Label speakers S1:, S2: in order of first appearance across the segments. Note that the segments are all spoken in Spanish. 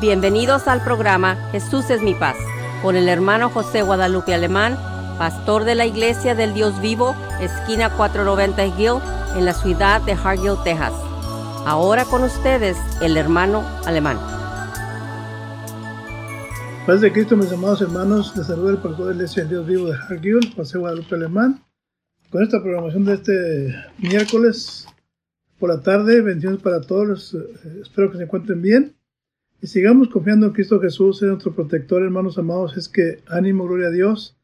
S1: Bienvenidos al programa Jesús es mi paz con el hermano José Guadalupe Alemán, pastor de la Iglesia del Dios Vivo, esquina 490 Hill, en la ciudad de Hargill, Texas. Ahora con ustedes el hermano Alemán.
S2: Paz de Cristo, mis amados hermanos, les saluda el pastor de la Iglesia del Dios Vivo de Hargill, José Guadalupe Alemán, con esta programación de este miércoles por la tarde. Bendiciones para todos, eh, espero que se encuentren bien. Y sigamos confiando en Cristo Jesús, es nuestro protector, hermanos amados. Es que ánimo, gloria a Dios.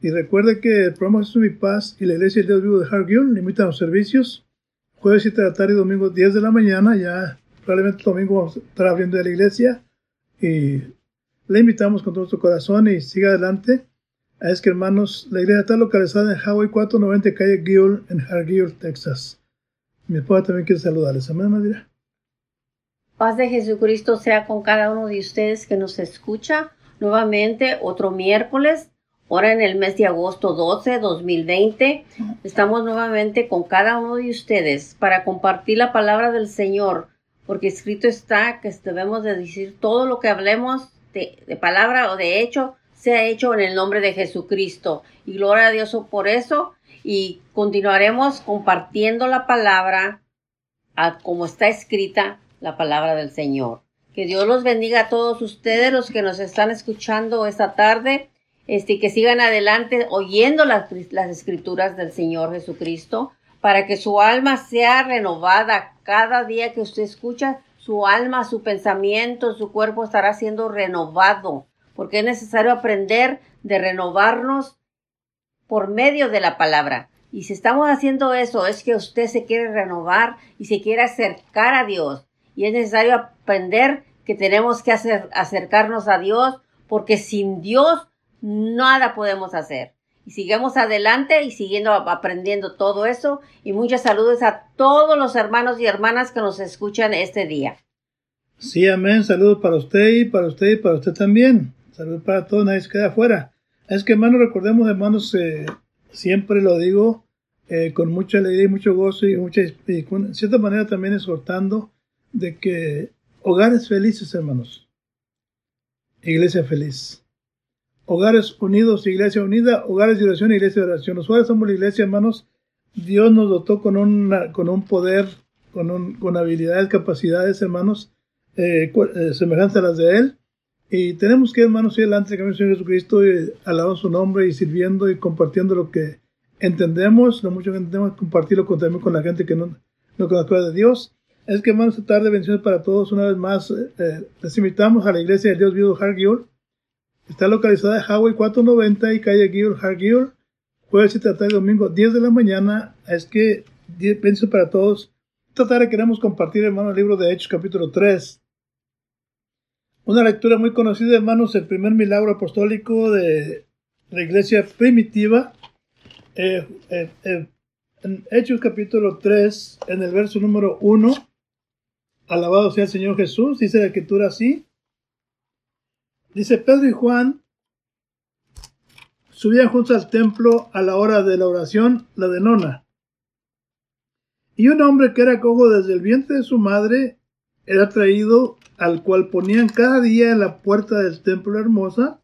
S2: Y recuerde que el programa Jesús mi paz y la iglesia del Dios vivo de Hargill limitan los servicios. Jueves 7 de tarde y domingo 10 de la mañana. Ya probablemente domingo vamos a abriendo la iglesia. Y le invitamos con todo nuestro corazón y siga adelante. Es que hermanos, la iglesia está localizada en Hawaii 490 calle Gill en Hargill, Texas. Mi esposa también quiere saludarles. Amén, Madre.
S1: Paz de Jesucristo sea con cada uno de ustedes que nos escucha. Nuevamente, otro miércoles, ahora en el mes de agosto 12, 2020. Estamos nuevamente con cada uno de ustedes para compartir la palabra del Señor, porque escrito está que debemos de decir todo lo que hablemos de, palabra o de hecho, sea hecho en el nombre de Jesucristo. Y gloria a Dios por eso. Y continuaremos compartiendo la palabra a, como está escrita la palabra del Señor. Que Dios los bendiga a todos ustedes, los que nos están escuchando esta tarde, este, que sigan adelante oyendo las, las escrituras del Señor Jesucristo, para que su alma sea renovada cada día que usted escucha, su alma, su pensamiento, su cuerpo estará siendo renovado, porque es necesario aprender de renovarnos por medio de la palabra. Y si estamos haciendo eso, es que usted se quiere renovar y se quiere acercar a Dios y es necesario aprender que tenemos que hacer, acercarnos a Dios porque sin Dios nada podemos hacer. Y sigamos adelante y siguiendo aprendiendo todo eso. Y muchas saludos a todos los hermanos y hermanas que nos escuchan este día.
S2: Sí, amén. Saludos para usted y para usted y para usted también. Saludos para todos, nadie se queda afuera. Es que, hermanos, recordemos, hermanos, eh, siempre lo digo eh, con mucha alegría y mucho gozo y, mucha, y con cierta manera también exhortando de que hogares felices, hermanos. Iglesia feliz. Hogares unidos, iglesia unida, hogares de oración, iglesia de oración. Nosotros somos la iglesia, hermanos. Dios nos dotó con, una, con un poder, con, un, con habilidades, capacidades, hermanos, eh, eh, semejantes a las de Él. Y tenemos que, hermanos, ir delante del Señor Jesucristo y alabando su nombre y sirviendo y compartiendo lo que entendemos, lo mucho que entendemos, compartirlo con, también con la gente que no, no conoce de Dios. Es que, hermanos, esta tarde bendiciones para todos. Una vez más, eh, les invitamos a la iglesia de Dios Vivo Hargill. Está localizada en Hawaii 490 y calle Gill, Hargill. Jueves y tarde domingo, 10 de la mañana. Es que, bendiciones para todos. Esta tarde queremos compartir, hermanos, el libro de Hechos, capítulo 3. Una lectura muy conocida, hermanos, el primer milagro apostólico de la iglesia primitiva. Eh, eh, en Hechos capítulo 3, en el verso número 1, Alabado sea el Señor Jesús, dice la escritura así. Dice Pedro y Juan subían juntos al templo a la hora de la oración, la de nona. Y un hombre que era cojo desde el vientre de su madre era traído, al cual ponían cada día en la puerta del templo hermosa,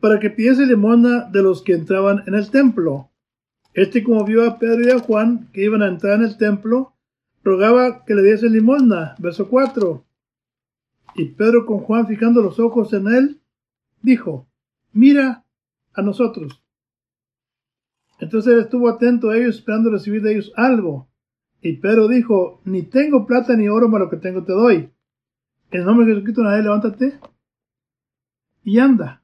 S2: para que pidiese limosna de los que entraban en el templo. Este como vio a Pedro y a Juan que iban a entrar en el templo, rogaba que le diese limosna. Verso 4. Y Pedro con Juan fijando los ojos en él, dijo, mira a nosotros. Entonces él estuvo atento a ellos, esperando recibir de ellos algo. Y Pedro dijo, ni tengo plata ni oro, pero lo que tengo te doy. En nombre de Jesucristo, nadie levántate y anda.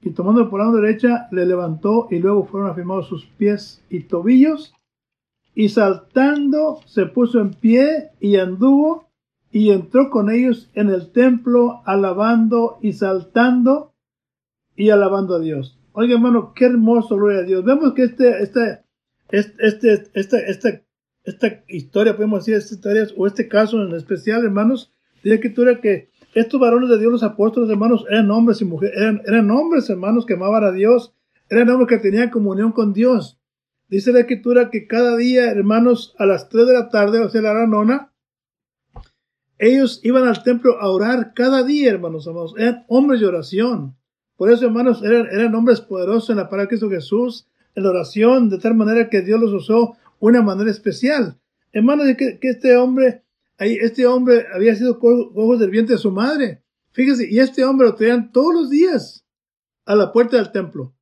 S2: Y tomando por la mano derecha, le levantó y luego fueron afirmados sus pies y tobillos y saltando se puso en pie y anduvo y entró con ellos en el templo alabando y saltando y alabando a Dios. Oiga hermano, qué hermoso, gloria a Dios. Vemos que este, este, este, este, esta, esta historia, podemos decir, esta historia, o este caso en especial, hermanos, dice que era que estos varones de Dios, los apóstoles, hermanos, eran hombres y mujeres, eran, eran hombres, hermanos, que amaban a Dios, eran hombres que tenían comunión con Dios. Dice la escritura que cada día, hermanos, a las 3 de la tarde, o sea, la hora nona, ellos iban al templo a orar cada día, hermanos amados. Eran hombres de oración. Por eso, hermanos, eran, hombres poderosos en la palabra de Cristo Jesús, en la oración, de tal manera que Dios los usó una manera especial. Hermanos, que, que este hombre, este hombre había sido ojos del vientre de su madre. Fíjese, y este hombre lo traían todos los días a la puerta del templo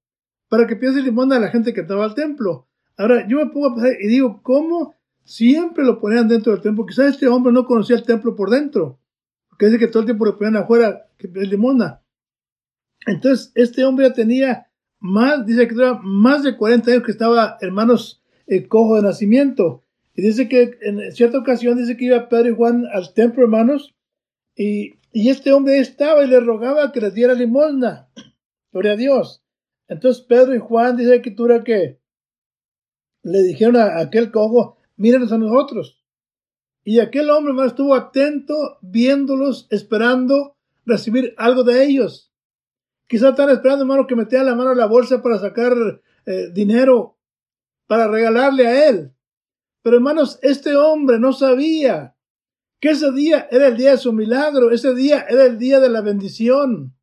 S2: para que piense limón a la gente que estaba al templo. Ahora, yo me pongo a pensar y digo, ¿cómo siempre lo ponían dentro del templo? Quizás este hombre no conocía el templo por dentro, porque dice que todo el tiempo lo ponían afuera, que es limona. Entonces, este hombre ya tenía más, dice que era más de 40 años que estaba, hermanos, el cojo de nacimiento. Y dice que en cierta ocasión dice que iba Pedro y Juan al templo, hermanos, y, y este hombre estaba y le rogaba que les diera limosna. Gloria a Dios. Entonces Pedro y Juan dice la escritura que le dijeron a aquel cojo, mírenos a nosotros. Y aquel hombre más estuvo atento, viéndolos, esperando recibir algo de ellos. Quizá están esperando, hermano, que metiera la mano en la bolsa para sacar eh, dinero, para regalarle a él. Pero hermanos, este hombre no sabía que ese día era el día de su milagro, ese día era el día de la bendición.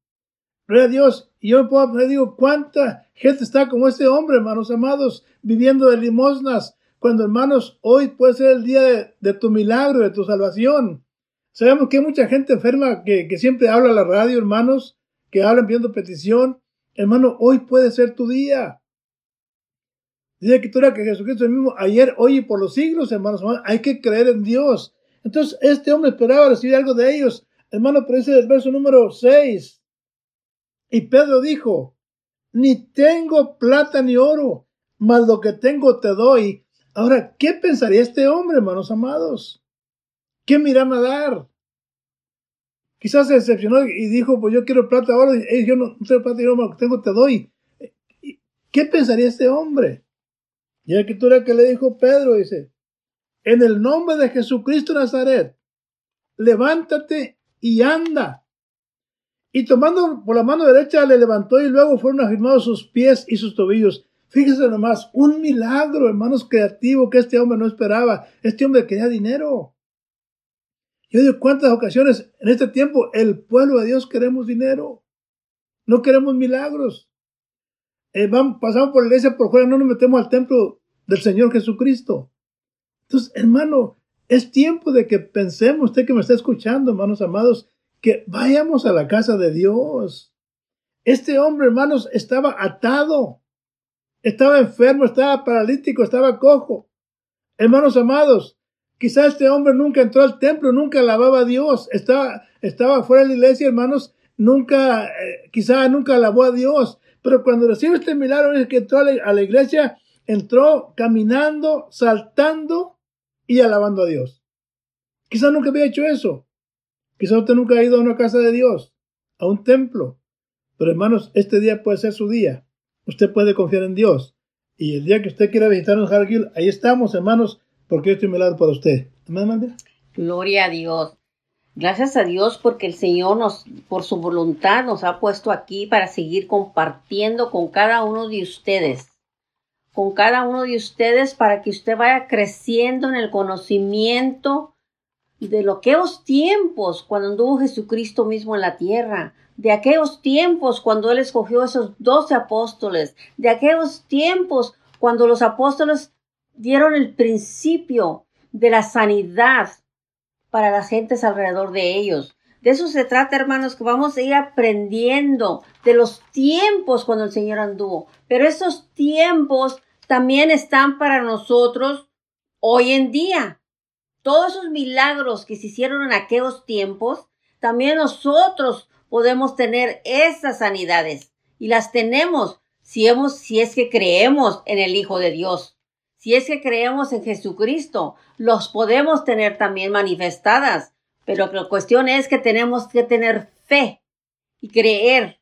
S2: Gloria a Dios. Y yo me puedo digo, ¿cuánta gente está como este hombre, hermanos amados, viviendo de limosnas? Cuando, hermanos, hoy puede ser el día de, tu milagro, de tu salvación. Sabemos que hay mucha gente enferma que, siempre habla a la radio, hermanos, que hablan pidiendo petición. Hermano, hoy puede ser tu día. Dice que tú que Jesucristo mismo ayer, hoy y por los siglos, hermanos. Hay que creer en Dios. Entonces, este hombre esperaba recibir algo de ellos. Hermano, pero dice el verso número 6. Y Pedro dijo, ni tengo plata ni oro, mas lo que tengo te doy. Ahora, ¿qué pensaría este hombre, hermanos amados? ¿Qué me irán a dar? Quizás se decepcionó y dijo, pues yo quiero plata ahora, y yo no, tengo plata y oro, lo que tengo te doy. ¿Qué pensaría este hombre? Y la escritura que le dijo Pedro dice, en el nombre de Jesucristo Nazaret, levántate y anda. Y tomando por la mano derecha le levantó y luego fueron afirmados sus pies y sus tobillos. Fíjese nomás, un milagro, hermanos, creativo que este hombre no esperaba. Este hombre quería dinero. Yo digo, ¿cuántas ocasiones en este tiempo el pueblo de Dios queremos dinero? No queremos milagros. Eh, vamos, pasamos por la iglesia por fuera, no nos metemos al templo del Señor Jesucristo. Entonces, hermano, es tiempo de que pensemos, usted que me está escuchando, hermanos amados, que vayamos a la casa de Dios. Este hombre, hermanos, estaba atado, estaba enfermo, estaba paralítico, estaba cojo. Hermanos amados, quizá este hombre nunca entró al templo, nunca alababa a Dios, estaba, estaba fuera de la iglesia, hermanos, nunca, eh, quizá nunca alabó a Dios. Pero cuando recibe este milagro, es que entró a la iglesia, entró caminando, saltando y alabando a Dios. Quizá nunca había hecho eso. Quizá usted nunca ha ido a una casa de Dios, a un templo. Pero hermanos, este día puede ser su día. Usted puede confiar en Dios. Y el día que usted quiera visitarnos a ahí estamos, hermanos, porque estoy lado para usted.
S1: Gloria a Dios. Gracias a Dios porque el Señor nos, por su voluntad, nos ha puesto aquí para seguir compartiendo con cada uno de ustedes. Con cada uno de ustedes para que usted vaya creciendo en el conocimiento de lo aquellos tiempos cuando anduvo Jesucristo mismo en la tierra, de aquellos tiempos cuando Él escogió esos doce apóstoles, de aquellos tiempos cuando los apóstoles dieron el principio de la sanidad para las gentes alrededor de ellos. De eso se trata, hermanos, que vamos a ir aprendiendo de los tiempos cuando el Señor anduvo. Pero esos tiempos también están para nosotros hoy en día todos esos milagros que se hicieron en aquellos tiempos, también nosotros podemos tener esas sanidades y las tenemos si, hemos, si es que creemos en el Hijo de Dios. Si es que creemos en Jesucristo, los podemos tener también manifestadas. Pero la cuestión es que tenemos que tener fe y creer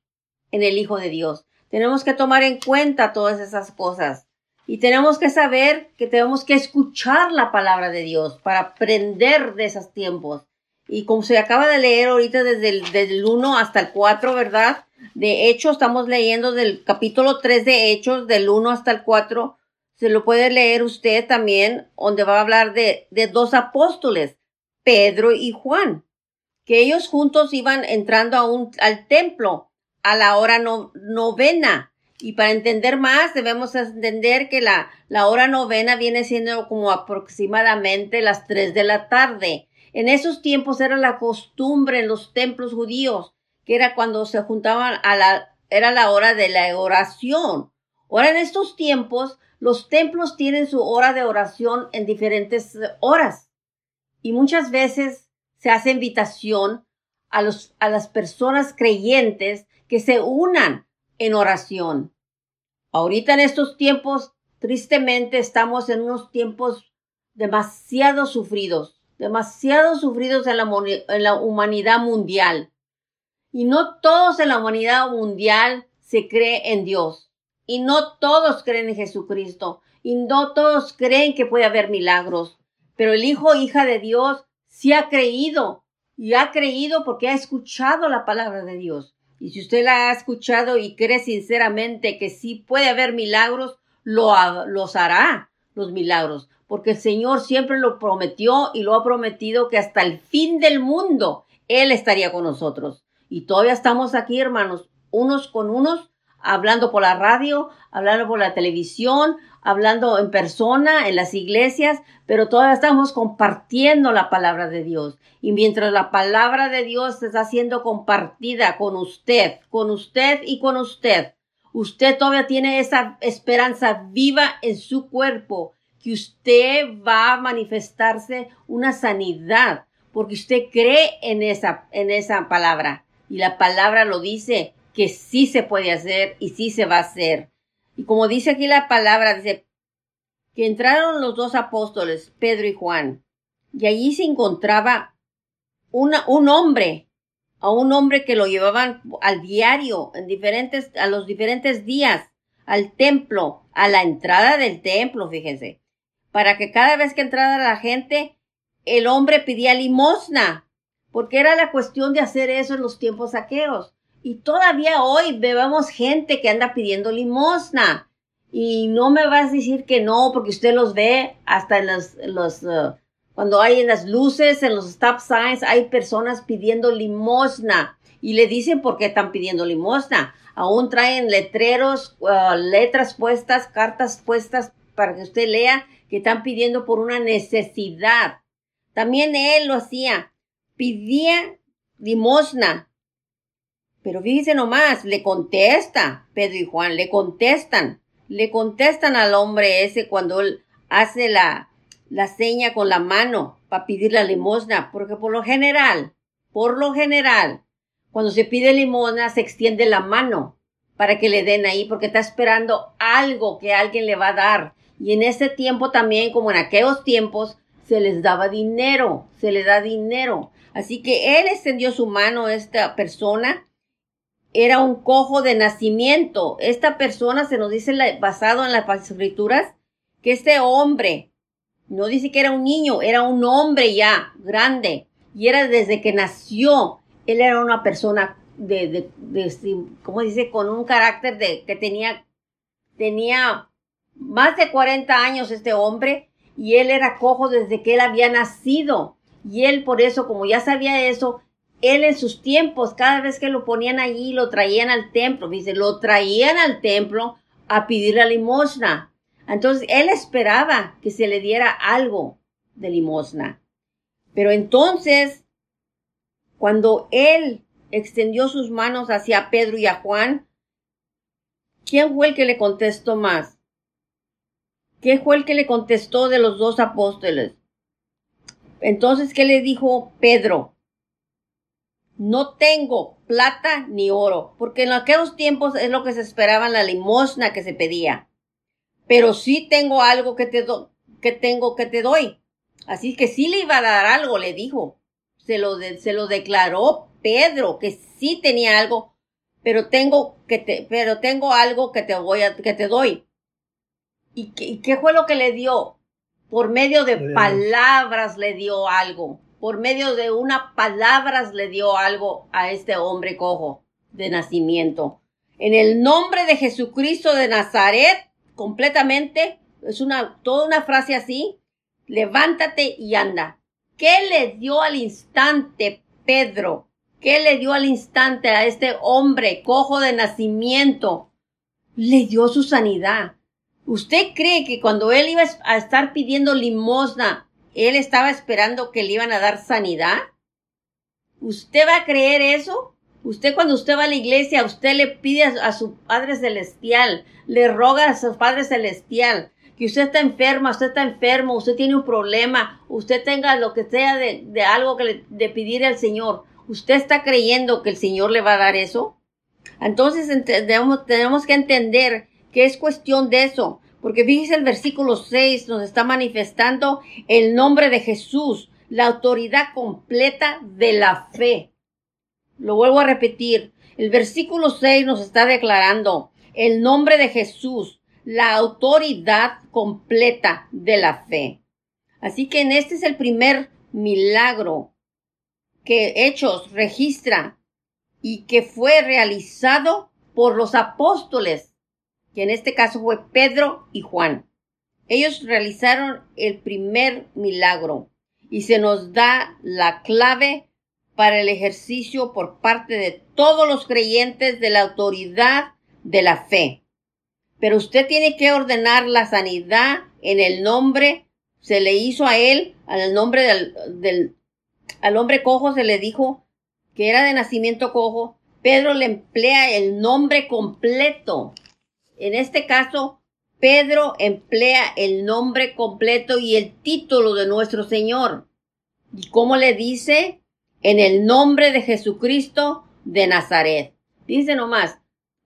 S1: en el Hijo de Dios. Tenemos que tomar en cuenta todas esas cosas. Y tenemos que saber que tenemos que escuchar la palabra de Dios para aprender de esos tiempos. Y como se acaba de leer ahorita desde el, desde 1 hasta el 4, ¿verdad? De hecho, estamos leyendo del capítulo 3 de Hechos, del 1 hasta el 4. Se lo puede leer usted también, donde va a hablar de, de dos apóstoles, Pedro y Juan, que ellos juntos iban entrando a un, al templo a la hora novena. Y para entender más, debemos entender que la, la hora novena viene siendo como aproximadamente las tres de la tarde. En esos tiempos era la costumbre en los templos judíos, que era cuando se juntaban a la, era la hora de la oración. Ahora en estos tiempos, los templos tienen su hora de oración en diferentes horas. Y muchas veces se hace invitación a los, a las personas creyentes que se unan en oración. Ahorita en estos tiempos, tristemente, estamos en unos tiempos demasiado sufridos demasiado sufridos en la, humanidad mundial. Y no todos en la humanidad mundial se cree en Dios. Y no todos creen en Jesucristo. Y no todos creen que puede haber milagros. Pero el hijo hija de Dios sí ha creído. Y ha creído porque ha escuchado la palabra de Dios. Y si usted la ha escuchado y cree sinceramente que sí puede haber milagros, lo, los hará los milagros porque el Señor siempre lo prometió y lo ha prometido que hasta el fin del mundo Él estaría con nosotros. Y todavía estamos aquí, hermanos, unos con unos, hablando por la radio, hablando por la televisión, hablando en persona, en las iglesias, pero todavía estamos compartiendo la palabra de Dios. Y mientras la palabra de Dios está siendo compartida con usted, con usted y con usted, usted todavía tiene esa esperanza viva en su cuerpo que usted va a manifestarse una sanidad, porque usted cree en esa, en esa palabra. Y la palabra lo dice que sí se puede hacer y sí se va a hacer. Y como dice aquí la palabra, dice que entraron los dos apóstoles, Pedro y Juan, y allí se encontraba un hombre, a un hombre que lo llevaban al diario, en diferentes, a los diferentes días, al templo, a la entrada del templo, fíjense para que cada vez que entrara la gente, el hombre pedía limosna, porque era la cuestión de hacer eso en los tiempos saqueos. Y todavía hoy vemos gente que anda pidiendo limosna. Y no me vas a decir que no, porque usted los ve hasta en los, uh, cuando hay en las luces, en los stop signs, hay personas pidiendo limosna. Y le dicen por qué están pidiendo limosna. Aún traen letreros, uh, letras puestas, cartas puestas para que usted lea que están pidiendo por una necesidad. También él lo hacía, pidía limosna. Pero fíjese nomás, le contesta Pedro y Juan, le contestan, le contestan al hombre ese cuando él hace la, la seña con la mano para pedir la limosna, porque por lo general, por lo general, cuando se pide limosna se extiende la mano para que le den ahí, porque está esperando algo que alguien le va a dar. Y en ese tiempo también, como en aquellos tiempos, se les daba dinero, se le da dinero. Así que él extendió su mano a esta persona. Era un cojo de nacimiento. Esta persona se nos dice basado en las escrituras que este hombre, no dice que era un niño, era un hombre ya grande. Y era desde que nació. Él era una persona de, de, de, ¿cómo dice? Con un carácter de que tenía, tenía más de 40 años este hombre y él era cojo desde que él había nacido. Y él por eso, como ya sabía eso, él en sus tiempos, cada vez que lo ponían allí, lo traían al templo, dice, lo traían al templo a pedir la limosna. Entonces él esperaba que se le diera algo de limosna. Pero entonces, cuando él extendió sus manos hacia Pedro y a Juan, ¿quién fue el que le contestó más? ¿Qué fue el que le contestó de los dos apóstoles? Entonces, ¿qué le dijo Pedro? No tengo plata ni oro, porque en aquellos tiempos es lo que se esperaba en la limosna que se pedía. Pero sí tengo algo que te do que tengo que te doy. Así que sí le iba a dar algo, le dijo. Se lo, se lo declaró Pedro, que sí tenía algo, pero tengo que te, pero tengo algo que te voy a, que te doy. ¿Y qué, fue lo que le dio? Por medio de palabras le dio algo. Por medio de una palabras le dio algo a este hombre cojo de nacimiento. En el nombre de Jesucristo de Nazaret, completamente, es una, toda una frase así, levántate y anda. ¿Qué le dio al instante Pedro? ¿Qué le dio al instante a este hombre cojo de nacimiento? Le dio su sanidad. ¿Usted cree que cuando él iba a estar pidiendo limosna, él estaba esperando que le iban a dar sanidad? ¿Usted va a creer eso? Usted cuando usted va a la iglesia, usted le pide a, su Padre Celestial, le roga a su Padre Celestial que usted está enferma, usted está enfermo, usted tiene un problema, usted tenga lo que sea de, algo que le de pedir al Señor. ¿Usted está creyendo que el Señor le va a dar eso? Entonces tenemos que entender que es cuestión de eso. Porque fíjese el versículo 6 nos está manifestando el nombre de Jesús, la autoridad completa de la fe. Lo vuelvo a repetir. El versículo 6 nos está declarando el nombre de Jesús, la autoridad completa de la fe. Así que en este es el primer milagro que Hechos registra y que fue realizado por los apóstoles, que en este caso fue Pedro y Juan. Ellos realizaron el primer milagro y se nos da la clave para el ejercicio por parte de todos los creyentes de la autoridad de la fe. Pero usted tiene que ordenar la sanidad en el nombre, se le hizo a él, al nombre del, del al hombre cojo se le dijo que era de nacimiento cojo. Pedro le emplea el nombre completo. En este caso, Pedro emplea el nombre completo y el título de nuestro Señor. ¿Y cómo le dice? En el nombre de Jesucristo de Nazaret. Dice nomás,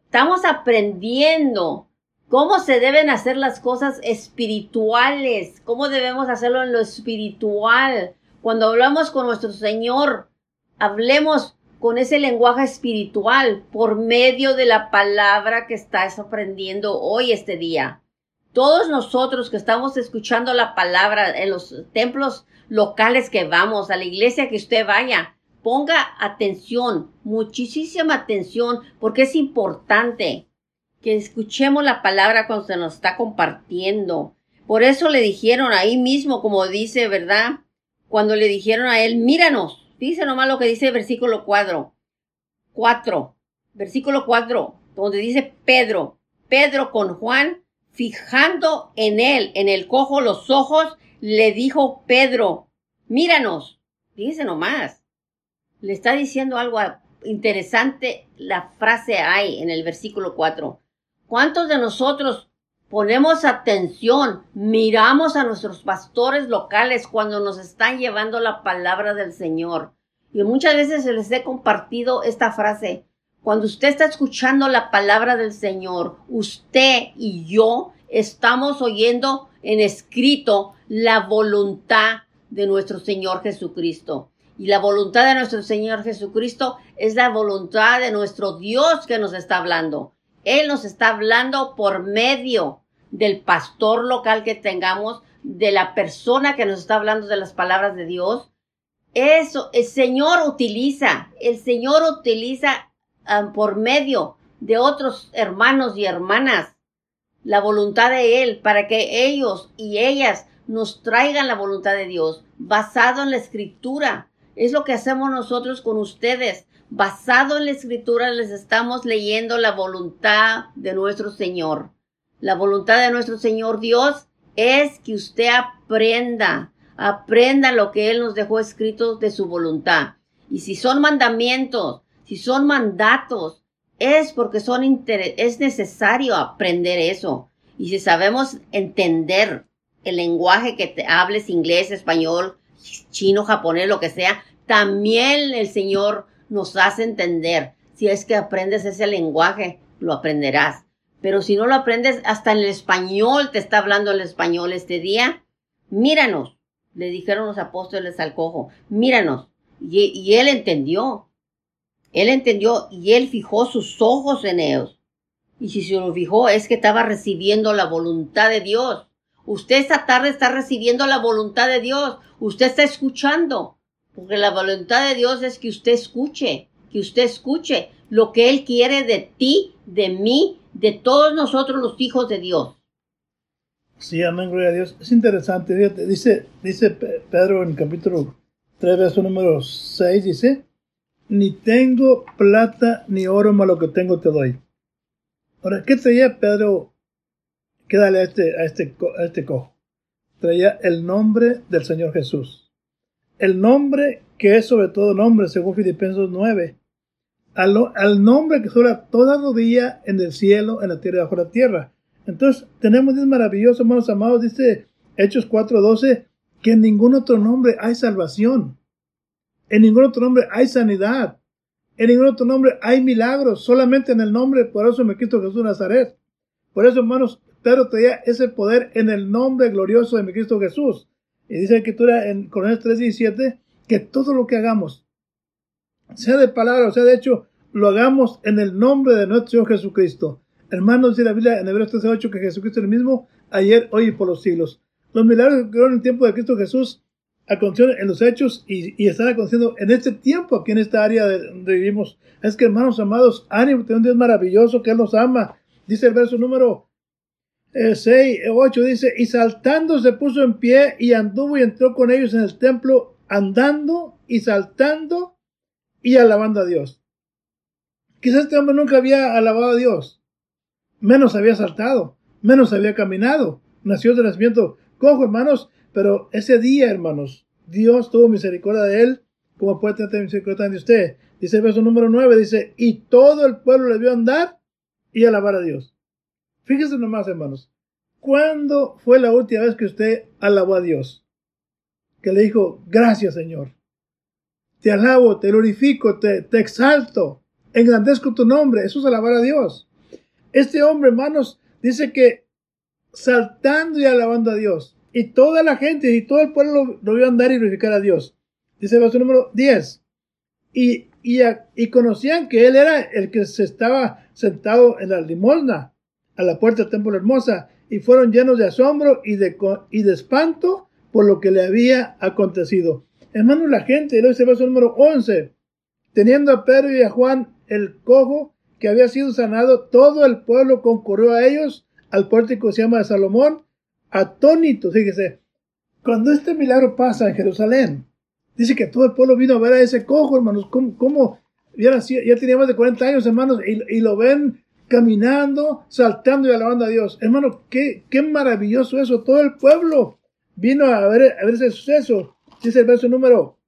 S1: estamos aprendiendo cómo se deben hacer las cosas espirituales, cómo debemos hacerlo en lo espiritual. Cuando hablamos con nuestro Señor, hablemos con ese lenguaje espiritual por medio de la palabra que estás aprendiendo hoy este día. Todos nosotros que estamos escuchando la palabra en los templos locales que vamos, a la iglesia que usted vaya, ponga atención, muchísima atención, porque es importante que escuchemos la palabra cuando se nos está compartiendo. Por eso le dijeron ahí mismo, como dice, ¿verdad? Cuando le dijeron a él, míranos, dice nomás lo que dice el versículo 4, 4, versículo 4, donde dice Pedro, Pedro con Juan, fijando en él, en el cojo los ojos, le dijo Pedro, míranos, dice nomás, le está diciendo algo interesante, la frase hay en el versículo 4. ¿Cuántos de nosotros ponemos atención, miramos a nuestros pastores locales cuando nos están llevando la palabra del Señor? Y muchas veces les he compartido esta frase. Cuando usted está escuchando la palabra del Señor, usted y yo estamos oyendo en escrito la voluntad de nuestro Señor Jesucristo. Y la voluntad de nuestro Señor Jesucristo es la voluntad de nuestro Dios que nos está hablando. Él nos está hablando por medio del pastor local que tengamos, de la persona que nos está hablando de las palabras de Dios. Eso, el Señor utiliza, el Señor utiliza ah, por medio de otros hermanos y hermanas la voluntad de Él para que ellos y ellas nos traigan la voluntad de Dios basado en la escritura. Es lo que hacemos nosotros con ustedes basado en la escritura les estamos leyendo la voluntad de nuestro Señor. La voluntad de nuestro Señor Dios es que usted aprenda, aprenda lo que Él nos dejó escrito de su voluntad. Y si son mandamientos, si son mandatos, es porque son es necesario aprender eso. Y si sabemos entender el lenguaje que te hables, inglés, español, chino, japonés, lo que sea, también el Señor nos hace entender. Si es que aprendes ese lenguaje, lo aprenderás. Pero si no lo aprendes, hasta en el español te está hablando el español este día. Míranos, le dijeron los apóstoles al cojo, míranos. Y, él entendió. Él entendió y él fijó sus ojos en ellos. Y si se lo fijó, es que estaba recibiendo la voluntad de Dios. Usted esta tarde está recibiendo la voluntad de Dios. Usted está escuchando. Porque la voluntad de Dios es que usted escuche, que usted escuche lo que Él quiere de ti, de mí, de todos nosotros los hijos de Dios.
S2: Sí, amén, gloria a Dios. Es interesante, dice, dice Pedro en capítulo 3, verso número 6 dice, ni tengo plata ni oro, más lo que tengo te doy. Ahora, ¿qué traía Pedro? ¿Qué dale este, a este, a este cojo? Traía el nombre del Señor Jesús. El nombre que es sobre todo nombre, según Filipenses 9. Al, al nombre que sobra toda rodilla en el cielo, en la tierra y bajo la tierra. Entonces, tenemos un maravilloso, hermanos amados, dice Hechos 4:12, que en ningún otro nombre hay salvación. En ningún otro nombre hay sanidad. En ningún otro nombre hay milagros. Solamente en el nombre poderoso me Cristo Jesús Nazaret. Por eso, hermanos, Pedro tenía ese poder en el nombre glorioso de mi Cristo Jesús. Y dice la escritura en Corintios 3:17 que todo lo que hagamos, sea de palabra o sea de hecho, lo hagamos en el nombre de nuestro Señor Jesucristo. Hermanos, dice la Biblia en Hebreos 13:8 que Jesucristo es el mismo ayer, hoy y por los siglos. Los milagros que ocurrieron en el tiempo de Cristo Jesús acontecieron en los hechos y, y están aconteciendo en este tiempo, aquí en esta área donde vivimos. Es que, hermanos amados, ánimo, tenemos un Dios maravilloso que Él nos ama. Dice el verso número 6, eh, 8, dice, y saltando se puso en pie y anduvo y entró con ellos en el templo, andando y saltando y alabando a Dios. Quizás este hombre nunca había alabado a Dios, menos había saltado, menos había caminado, nació de nacimiento cojo, hermanos, pero ese día, hermanos, Dios tuvo misericordia de él, como puede tener misericordia de usted. Dice el verso número 9, dice, y todo el pueblo le vio andar y alabar a Dios. Fíjese nomás, hermanos, ¿cuándo fue la última vez que usted alabó a Dios? Que le dijo, gracias Señor. Te alabo, te glorifico, te, te exalto, engrandezco tu nombre. Eso es alabar a Dios. Este hombre, hermanos, dice que saltando y alabando a Dios. Y toda la gente y todo el pueblo lo, vio andar y glorificar a Dios. Dice el verso número 10. Y, y, conocían que él era el que se estaba sentado en la limosna a la puerta del templo hermosa y fueron llenos de asombro y de, y de espanto por lo que le había acontecido. Hermano, la gente, el verso número 11, teniendo a Pedro y a Juan el cojo que había sido sanado, todo el pueblo concurrió a ellos al pórtico que se llama Salomón atónito, fíjese, cuando este milagro pasa en Jerusalén, dice que todo el pueblo vino a ver a ese cojo, hermanos, cómo, ya, ya, tenía más de 40 años, hermanos, y, lo ven caminando, saltando y alabando a Dios. Hermano, qué, qué maravilloso eso, todo el pueblo vino a ver, a ver ese suceso. Dice el verso número,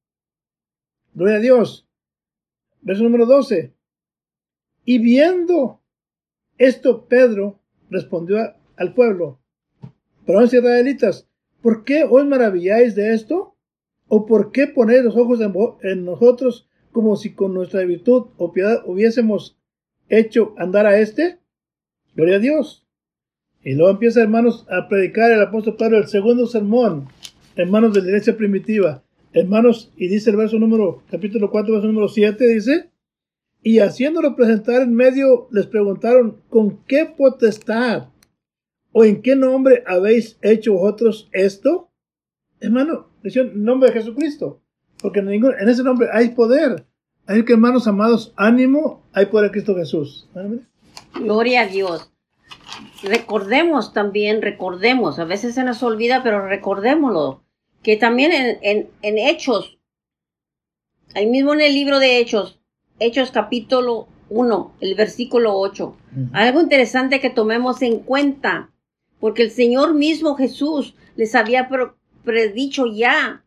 S2: gloria a Dios, verso número 12. Y viendo esto, Pedro respondió al pueblo, pero israelitas, ¿por qué os maravilláis de esto? ¿O por qué ponéis los ojos en, nosotros como si con nuestra virtud o piedad hubiésemos hecho andar a este? Gloria a Dios. Y luego empieza, hermanos, a predicar el apóstol Pablo el segundo sermón, hermanos de la iglesia primitiva. Hermanos, y dice el verso número, capítulo 4, verso número 7, dice, y haciéndolo presentar en medio, les preguntaron, ¿con qué potestad ¿O en qué nombre habéis hecho vosotros esto? Hermano, en nombre de Jesucristo. Porque en, ningún, en ese nombre hay poder. Hay que, hermanos amados, ánimo, hay poder en Cristo Jesús.
S1: Gloria a Dios. Recordemos también, recordemos, a veces se nos olvida, pero recordémoslo, que también en, en Hechos, ahí mismo en el libro de Hechos, Hechos capítulo 1, el versículo 8, algo interesante que tomemos en cuenta porque el Señor mismo Jesús les había predicho ya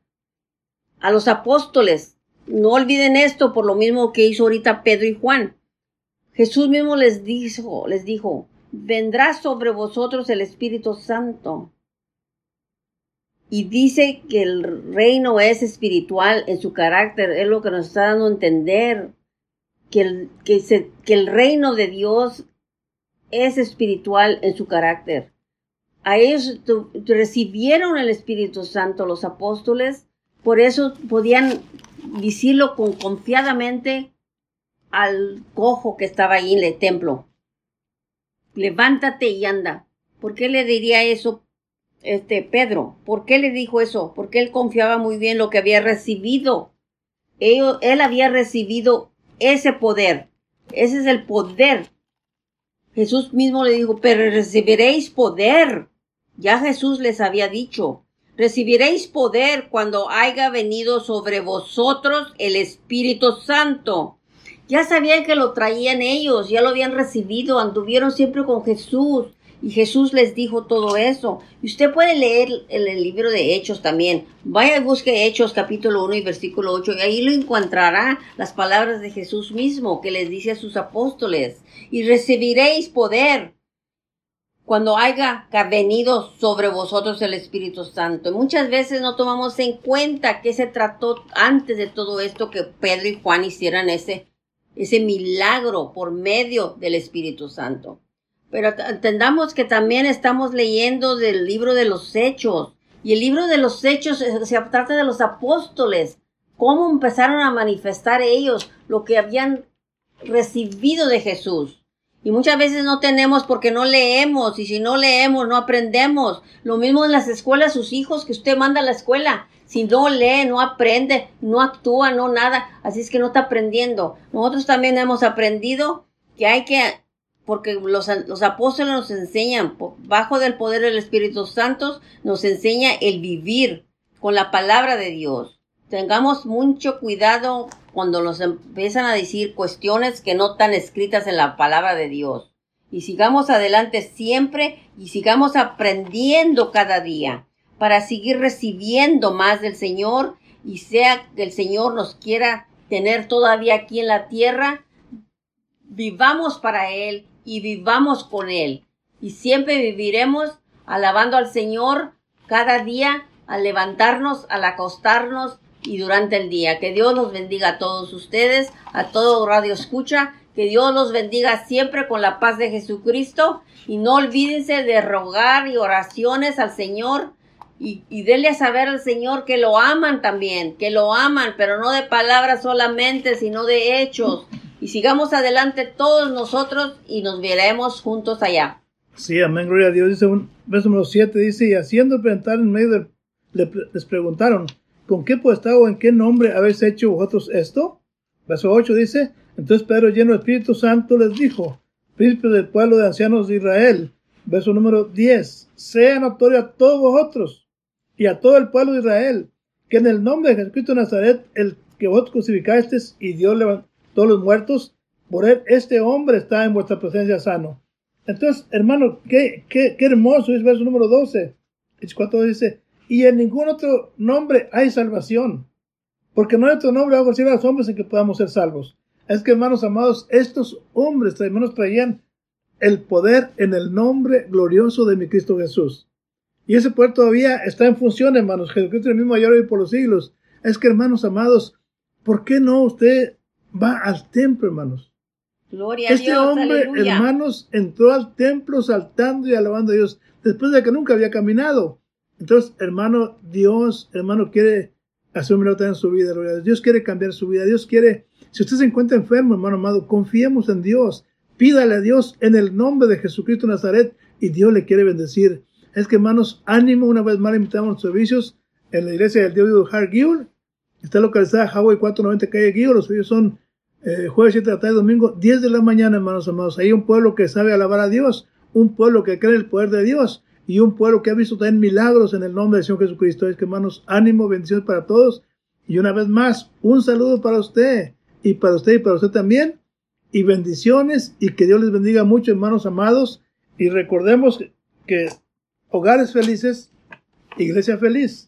S1: a los apóstoles. No olviden esto por lo mismo que hizo ahorita Pedro y Juan. Jesús mismo les dijo, les dijo, vendrá sobre vosotros el Espíritu Santo. Y dice que el reino es espiritual en su carácter, es lo que nos está dando a entender, que el, que, el reino de Dios es espiritual en su carácter a ellos recibieron el Espíritu Santo los apóstoles, por eso podían decirlo con confiadamente al cojo que estaba ahí en el templo. Levántate y anda. ¿Por qué le diría eso este Pedro? ¿Por qué le dijo eso? Porque él confiaba muy bien lo que había recibido. Él, había recibido ese poder. Ese es el poder. Jesús mismo le dijo, pero recibiréis poder ya Jesús les había dicho, Recibiréis poder cuando haya venido sobre vosotros el Espíritu Santo. Ya sabían que lo traían ellos, ya lo habían recibido, anduvieron siempre con Jesús. Y Jesús les dijo todo eso. Y usted puede leer el, el, libro de Hechos también. Vaya y busque Hechos capítulo 1 y versículo 8 y ahí lo encontrará las palabras de Jesús mismo que les dice a sus apóstoles. Y recibiréis poder cuando haya venido sobre vosotros el Espíritu Santo. Muchas veces no tomamos en cuenta que se trató antes de todo esto que Pedro y Juan hicieran ese, ese milagro por medio del Espíritu Santo. Pero entendamos que también estamos leyendo del libro de los Hechos. Y el libro de los Hechos se trata de los apóstoles. Cómo empezaron a manifestar ellos lo que habían recibido de Jesús. Y muchas veces no tenemos porque no leemos y si no leemos no aprendemos. Lo mismo en las escuelas, sus hijos que usted manda a la escuela. Si no lee, no aprende, no actúa, no nada. Así es que no está aprendiendo. Nosotros también hemos aprendido que hay que, porque los, los apóstoles nos enseñan, bajo del poder del Espíritu Santo, nos enseña el vivir con la palabra de Dios. Tengamos mucho cuidado cuando nos empiezan a decir cuestiones que no están escritas en la palabra de Dios. Y sigamos adelante siempre y sigamos aprendiendo cada día para seguir recibiendo más del Señor y sea que el Señor nos quiera tener todavía aquí en la tierra, vivamos para Él y vivamos con Él. Y siempre viviremos alabando al Señor cada día al levantarnos, al acostarnos y durante el día. Que Dios los bendiga a todos ustedes, a todo Radio Escucha. Que Dios los bendiga siempre con la paz de Jesucristo. Y no olvídense de rogar y oraciones al Señor. Y, y denle a saber al Señor que lo aman también, que lo aman, pero no de palabras solamente, sino de hechos. Y sigamos adelante todos nosotros y nos veremos juntos allá.
S2: Sí, amén, gloria a Dios. Dice un verso número 7, dice, y haciendo presentar en medio de, les preguntaron, ¿con qué potestad o en qué nombre habéis hecho vosotros esto? Verso 8 dice, entonces Pedro lleno del Espíritu Santo les dijo, príncipe del pueblo de ancianos de Israel, verso número 10, sea notorio a todos vosotros y a todo el pueblo de Israel, que en el nombre de Jesucristo de Nazaret, el que vosotros crucificasteis y Dios levantó todos los muertos, por él este hombre está en vuestra presencia sano. Entonces, hermano, qué, qué, qué hermoso es verso número 12. El 4 dice, y en ningún otro nombre hay salvación. Porque no hay otro nombre bajo el a los hombres en que podamos ser salvos. Es que, hermanos amados, estos hombres, hermanos, traían el poder en el nombre glorioso de mi Cristo Jesús. Y ese poder todavía está en función, hermanos. Jesucristo es el mismo ayer y por los siglos. Es que, hermanos amados, ¿por qué no usted va al templo, hermanos?
S1: Gloria
S2: este
S1: a Dios,
S2: hombre,
S1: aleluya.
S2: hermanos, entró al templo saltando y alabando a Dios después de que nunca había caminado. Entonces, hermano, Dios, hermano, quiere hacer un milagro en su vida. Dios quiere cambiar su vida. Dios quiere, si usted se encuentra enfermo, hermano amado, confiemos en Dios. Pídale a Dios en el nombre de Jesucristo de Nazaret y Dios le quiere bendecir. Es que, hermanos, ánimo. Una vez más, invitamos a los servicios en la iglesia del Dios de Hargill. Está localizada Hawaii 490 calle Guido. Los servicios son eh, jueves 7 de la tarde, domingo 10 de la mañana, hermanos amados. Hay un pueblo que sabe alabar a Dios, un pueblo que cree en el poder de Dios y un pueblo que ha visto también milagros en el nombre del Señor Jesucristo. Es que, hermanos, ánimo, bendiciones para todos. Y una vez más, un saludo para usted y para usted y para usted también. Y bendiciones y que Dios les bendiga mucho, hermanos amados. Y recordemos que hogares felices, iglesia feliz.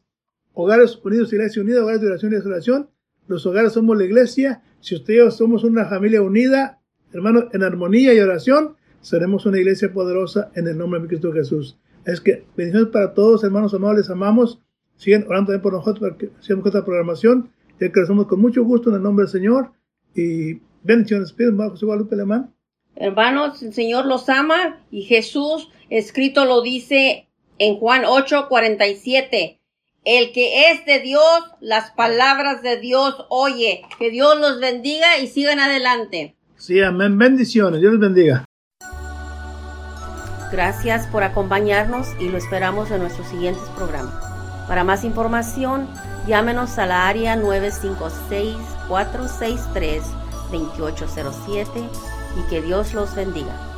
S2: Hogares unidos, iglesia unida, hogares de oración y desolación. Los hogares somos la iglesia. Si usted y yo somos una familia unida, hermanos, en armonía y oración, seremos una iglesia poderosa en el nombre de Cristo Jesús. Es que bendiciones para todos, hermanos amados, les amamos. Siguen orando también por nosotros para que sigamos con esta programación. Y que con mucho gusto en el nombre del Señor. Y bendiciones. Bajo José Guadalupe Alemán.
S1: Hermanos, el Señor los ama y Jesús escrito lo dice en Juan 8, 47. El que es de Dios, las palabras de Dios oye. Que Dios los bendiga y sigan adelante.
S2: Sí, amén. Bendiciones. Dios les bendiga.
S1: Gracias por acompañarnos y lo esperamos en nuestros siguientes programas. Para más información, llámenos a la área 956-463-2807 y que Dios los bendiga.